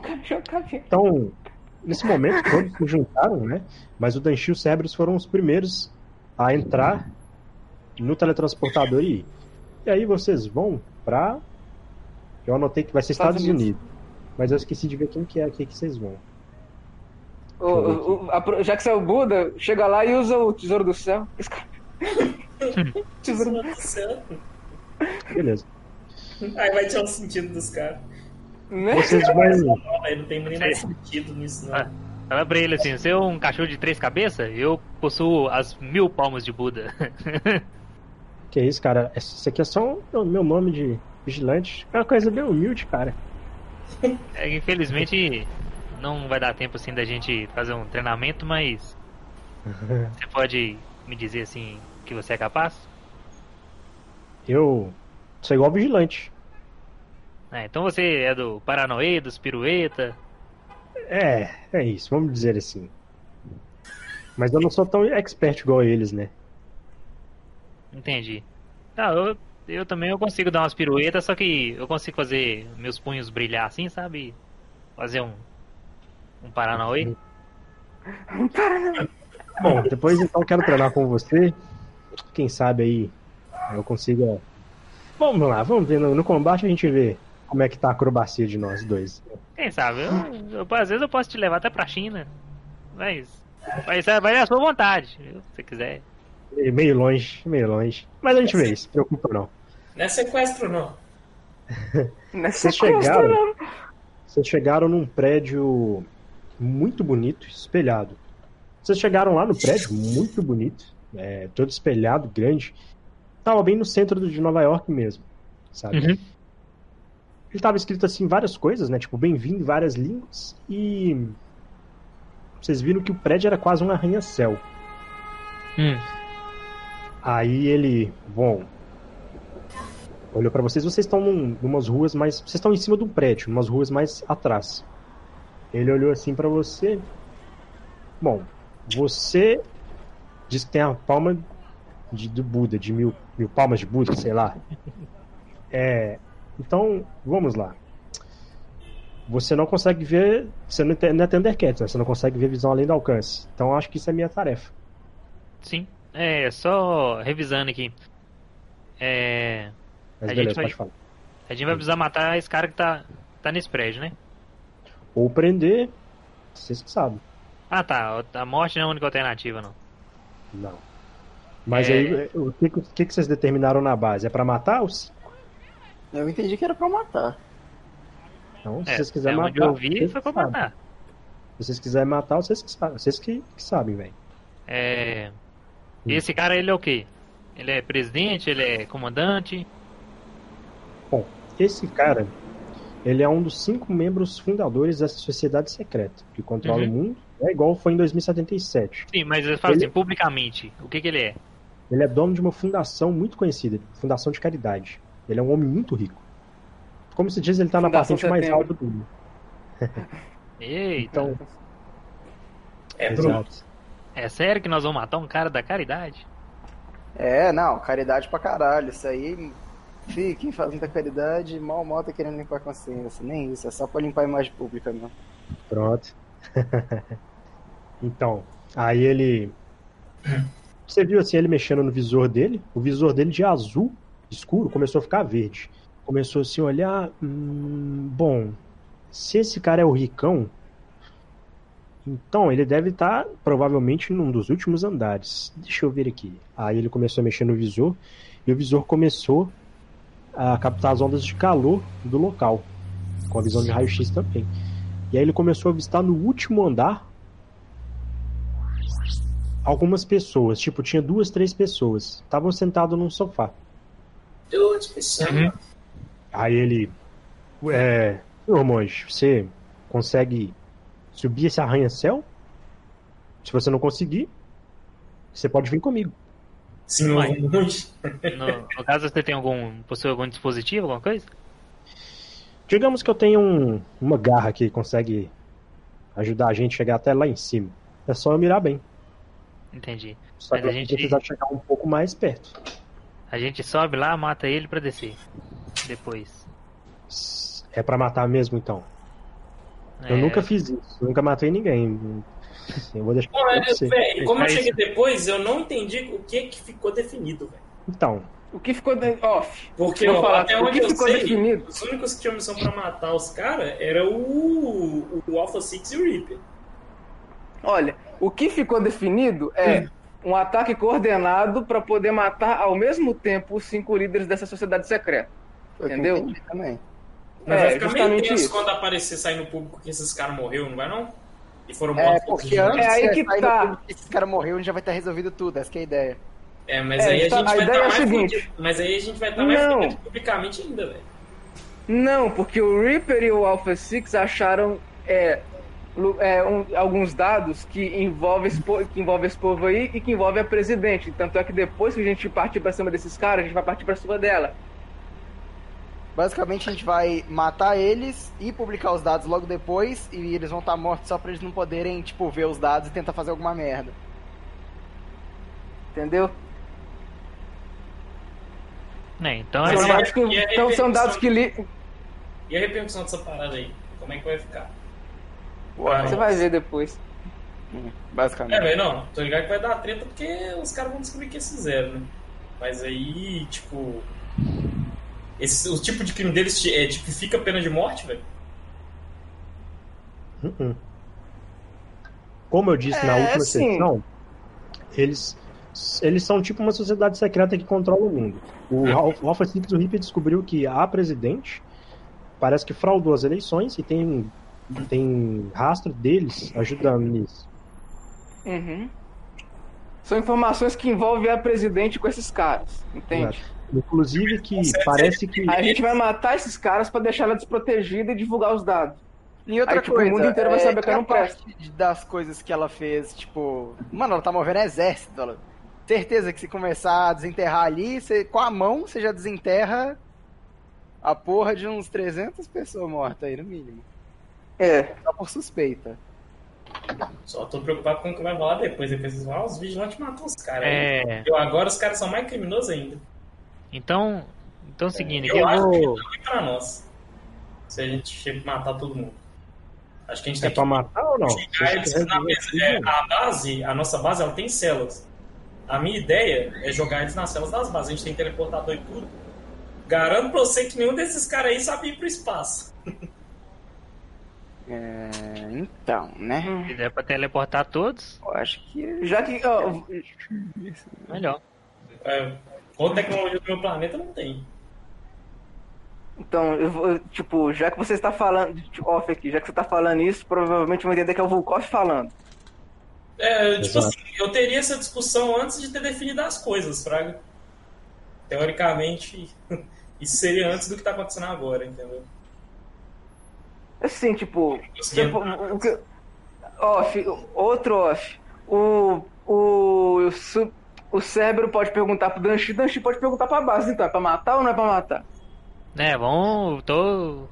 Cachorro do capeta. Então, nesse momento, todos se juntaram, né? Mas o Danchi e o Cerberus foram os primeiros a entrar no teletransportador e ir. E aí vocês vão pra. Eu anotei que vai ser Estados, Estados Unidos. Mas eu esqueci de ver quem que é aqui que vocês vão. O- o- o- a- já que você é o Buda, chega lá e usa o tesouro do céu. Esse cara- tesouro do céu. Beleza. Aí vai tirar o sentido dos caras. né? Vocês vão. Aí não tem nem mais sentido nisso, não. Ah. Fala pra ele assim, você é um cachorro de três cabeças? Eu possuo as mil palmas de Buda. Que é isso, cara? Isso aqui é só o meu nome de vigilante. É uma coisa bem humilde, cara. É, infelizmente não vai dar tempo assim da gente fazer um treinamento, mas você pode me dizer assim que você é capaz? Eu sou igual vigilante. Ah, então você é do Paranoê, dos Pirueta. É, é isso, vamos dizer assim. Mas eu não sou tão expert igual eles, né? Entendi. Ah, eu, eu também eu consigo dar umas piruetas, só que eu consigo fazer meus punhos brilhar assim, sabe? Fazer um um Paranauê. Bom, depois então quero treinar com você. Quem sabe aí eu consiga. Vamos lá, vamos ver. No, no combate a gente vê como é que tá a acrobacia de nós dois. Quem sabe? Eu, eu- às vezes eu posso te levar até pra China. Mas. Mas é- vai à sua vontade, viu? se você quiser. Meio longe, meio longe. Mas a gente vê isso, se preocupa não. Não é sequestro, não. Não é Vocês sequestro, chegaram, não. vocês chegaram num prédio muito bonito, espelhado. Vocês chegaram lá no prédio muito bonito, é, todo espelhado, grande. Tava bem no centro do- de Nova York mesmo, sabe? Uhum. Ele tava escrito assim várias coisas, né? Tipo, bem-vindo em várias línguas. E vocês viram que o prédio era quase um arranha-céu. Hum. Aí ele, bom, olhou pra vocês. Vocês estão num, numas ruas mais, vocês estão em cima de um prédio, numas ruas mais atrás. Ele olhou assim pra você. Bom, você diz que tem a palma de, do Buda, de mil, mil palmas de Buda, sei lá. É, então, vamos lá. Você não consegue ver, você não não é Thundercats, né? Você não consegue ver visão além do alcance. Então, acho que isso é minha tarefa. Sim. É, só revisando aqui. É. Mas A beleza, gente vai- pode falar. A gente vai precisar matar esse cara que tá, tá nesse prédio, né? Ou prender, vocês que sabem. Ah tá, a morte não é a única alternativa, não. Não. Mas É. aí, o que, o que que vocês determinaram na base? É pra matar os Eu entendi que era pra matar. Não, se É, vocês quiserem é matar. eu vi foi pra matar. Se vocês quiserem matar, vocês que sabem, vocês que, que sabem, velho. É. Hum. Esse cara, ele é o quê? Ele é presidente, ele é comandante? Esse cara, ele é um dos cinco membros fundadores dessa sociedade secreta que controla Uhum. o mundo. É igual foi em 2077. Sim, mas eu falo Ele- assim, publicamente, o que que ele é? Ele é dono de uma fundação muito conhecida, fundação de caridade. Ele é um homem muito rico. Como se diz, ele tá na patente mais alta do mundo. Eita, Então, É exato. é sério que nós vamos matar um cara da caridade? É, não, caridade pra caralho. Isso aí, fi, quem faz muita caridade, mal mal tá querendo limpar a consciência. Nem isso, é só pra limpar a imagem pública mesmo. Pronto. então, aí ele. Você viu assim ele mexendo no visor dele? O visor dele de azul escuro começou a ficar verde. Começou assim a olhar. Hum, bom, se esse cara é o ricão, então ele deve estar provavelmente num dos últimos andares. Deixa eu ver aqui. Aí ele começou a mexer no visor e o visor começou a captar as ondas de calor do local, com a visão de raio-x também. E aí ele começou a avistar no último andar algumas pessoas. Tipo, tinha duas, três pessoas. Estavam sentados num sofá. Que samba. Uhum. Aí ele. É. Ô, monge, você consegue subir esse arranha-céu? Se você não conseguir, você pode vir comigo. Senhor Vai. Monge. No, no caso, você tem algum. possui algum dispositivo, alguma coisa? Digamos que eu tenho um- uma garra que consegue ajudar a gente a chegar até lá em cima. É só eu mirar bem. Entendi. Só Mas que a eu gente- precisar chegar um pouco mais perto. A gente sobe lá, mata ele pra descer. Depois. É pra matar mesmo, então. Eu É, nunca fiz isso. Nunca matei ninguém. Eu vou deixar é, você. velho, como eu Mas- cheguei depois, eu não entendi o que que ficou definido, velho. Então, O que ficou de... off? Porque ó, falar, até o onde que eu ficou sei, definido? os únicos que tinham missão pra matar os caras era o, o Alpha Six e o Reaper. Olha, o que ficou definido é um ataque coordenado para poder matar ao mesmo tempo os cinco líderes dessa sociedade secreta. Foi que Entendeu? também. Mas É, vai ficar meio justamente tenso isso. quando aparecer sair no público que esses caras morreram, não vai não? E foram É, mortos porque todos antes? É aí que tá. do público, esse cara morreu, a gente já vai ter resolvido tudo, essa que é a ideia. É, mas É, aí a tá- gente a vai ideia estar é a mais seguinte. Mas aí a gente vai estar mais Não. fudido publicamente ainda, velho. Não, porque o Reaper e o Alpha Six acharam é, é, um- alguns dados que envolvem esse, que envolve esse povo aí e que envolve a presidente. Tanto é que depois que a gente partir pra cima desses caras, a gente vai partir pra cima dela. Basicamente, a gente vai matar eles e publicar os dados logo depois, e eles vão estar mortos só pra eles não poderem, tipo, ver os dados e tentar fazer alguma merda. Entendeu? né, então São é é- dados que, e a então, são dados que li... E a repercussão dessa parada aí? Como é que vai ficar? Você vai ver depois. Hum, É, Basicamente. velho, não, tô ligado que vai dar treta porque os caras vão descobrir que eles fizeram, né? Mas aí, tipo. Esse, o tipo de crime deles é, tipifica pena de morte, velho? Uh-uh. Como eu disse na É, última sim. sessão, eles, eles são tipo uma sociedade secreta que controla o mundo. O É. Six, o Hippie, descobriu que a presidente parece que fraudou as eleições e tem, tem rastro deles ajudando nisso. Uhum. São informações que envolvem a presidente com esses caras, entende? Inclusive que parece que a gente vai matar esses caras pra deixar ela desprotegida e divulgar os dados. E outra Aí, tipo, o coisa, mundo inteiro vai é, saber que ela não presta. das coisas que ela fez, tipo... Mano, ela tá movendo exército. Ela... Certeza que se começar a desenterrar ali, você, com a mão você já desenterra a porra de uns 300 pessoas mortas aí, no mínimo. É. Só por suspeita. Só tô preocupado com o que vai rolar depois. Depois vocês vão, ah, os vigilantes matam os caras. É, Eu, agora os caras são mais criminosos ainda. então, então é o seguinte, Eu eu acho que vou, não é pra nós. Se a gente matar todo mundo. Acho que a gente é tem pra que matar ou não? chegar eles na mesa. É, a base, a nossa base, ela tem células. A minha ideia é jogar eles nas células das bases. A gente tem teleportador e tudo. Garanto pra você que nenhum desses caras aí sabe ir pro espaço. É, então, né? se der pra teleportar todos, Eu acho que... Já que. ó, melhor. É, com a tecnologia do meu planeta não tem. então, eu vou, tipo, já que você está falando. de Off aqui, já que você tá falando isso, provavelmente vão entender que é o Volkov falando. É, tipo Exato. assim, eu teria essa discussão antes de ter definido as coisas, Fraga. Teoricamente, isso seria antes do que tá acontecendo agora, entendeu? Assim, tipo. Tipo, off, outro off. O. O. O, cérebro pode perguntar pro Danchi, Danchi pode perguntar pra base, então, é pra matar ou não é pra matar? É, vamos, tô,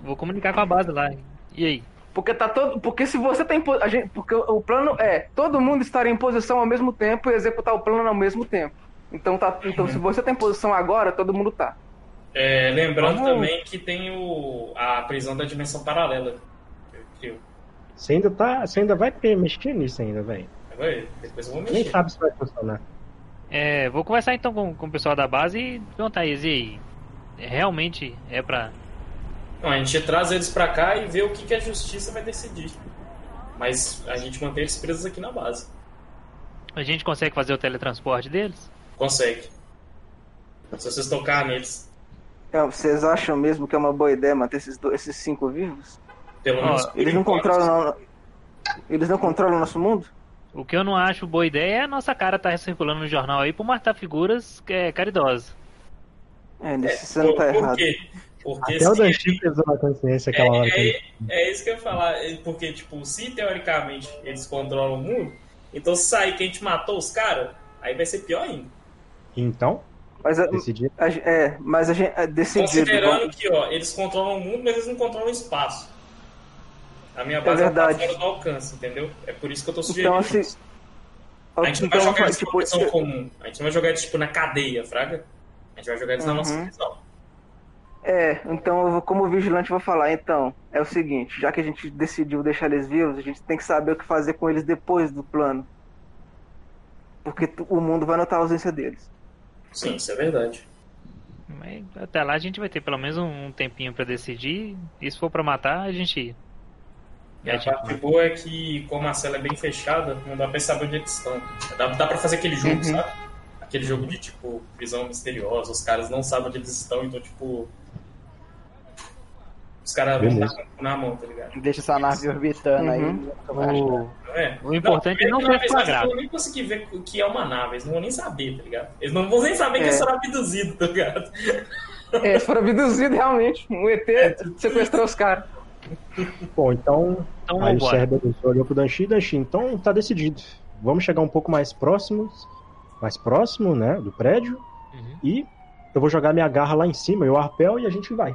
vou comunicar com a base lá. E aí? Porque tá todo. Porque se você tá em po- a gente, Porque o plano é todo mundo estar em posição ao mesmo tempo e executar o plano ao mesmo tempo. Então tá. Então se você tá em posição agora, todo mundo tá. É, lembrando Vamos- também que tem o, a prisão da dimensão paralela. que Você ainda, tá, você ainda vai mexer nisso ainda, velho. Vai, Depois eu vou Nem mexer. sabe se vai funcionar. É, vou conversar então com, com o pessoal da base e perguntar eles, e aí? Realmente é pra. Não, a gente traz eles pra cá e vê o que, que a justiça vai decidir. Mas a gente mantém eles presos aqui na base. A gente consegue fazer o teletransporte deles? Consegue. Se vocês tocar neles, É, vocês acham mesmo que é uma boa ideia manter esses, dois- esses cinco vivos? pelo menos. Eles não controlam. Eles não controlam o nosso mundo? O que eu não acho boa ideia é a nossa cara tá circulando no jornal aí por matar figuras é, caridosas. É, nesse você não tá por, errado. Porque Até o se- Danchi pesou na consciência aquela hora que ele... É, é isso que eu ia falar. é Porque, tipo, se teoricamente eles controlam o mundo, então se sair que a gente matou os caras, aí vai ser pior ainda. Então, Mas, a, decidiu. a- é, mas a gente é decidido. Considerando vamos- que, ó, eles controlam o mundo, mas eles não controlam o espaço. A minha base É ela tá verdade. fora do alcance, entendeu? É por isso que eu tô sugerindo Então, assim. isso. A gente não então, vai jogar eles tipo, prisão comum. A gente não vai jogar eles, tipo, na cadeia, fraga. A gente vai jogar eles na nossa Uhum. prisão. É, então, eu vou- como vigilante, eu vou falar. Então, é o seguinte: já que a gente decidiu deixar eles vivos, a gente tem que saber o que fazer com eles depois do plano. Porque o mundo vai notar a ausência deles. Sim, isso é verdade. Mas até lá a gente vai ter pelo menos um, tempinho pra decidir. E se for pra matar, a gente. E a parte boa é que, como a cela é bem fechada, não dá pra saber onde eles estão. Dá, dá pra fazer aquele jogo, Uhum. sabe? Aquele jogo de, tipo, prisão misteriosa. Os caras não sabem onde eles estão, então, tipo... Os caras vão dar na mão, tá ligado? Deixa essa nave orbitando aí. Uhum. vai achar. O, Não é? O importante é não que uma vez, flagrado. Eles não vão nem conseguir ver o que é uma nave. Eles não vão nem saber, tá ligado? Eles não vão nem saber que É. eles foram abduzidos, tá ligado? É, foram abduzidos realmente. Um ET sequestrou os caras. Bom, então. então Aí o. Cérebro olhou pro Danchi, Danchi, então tá decidido. Vamos chegar um pouco mais próximos, mais próximo, né, do prédio, Uhum. e eu vou jogar minha garra lá em cima e o arpel e a gente vai.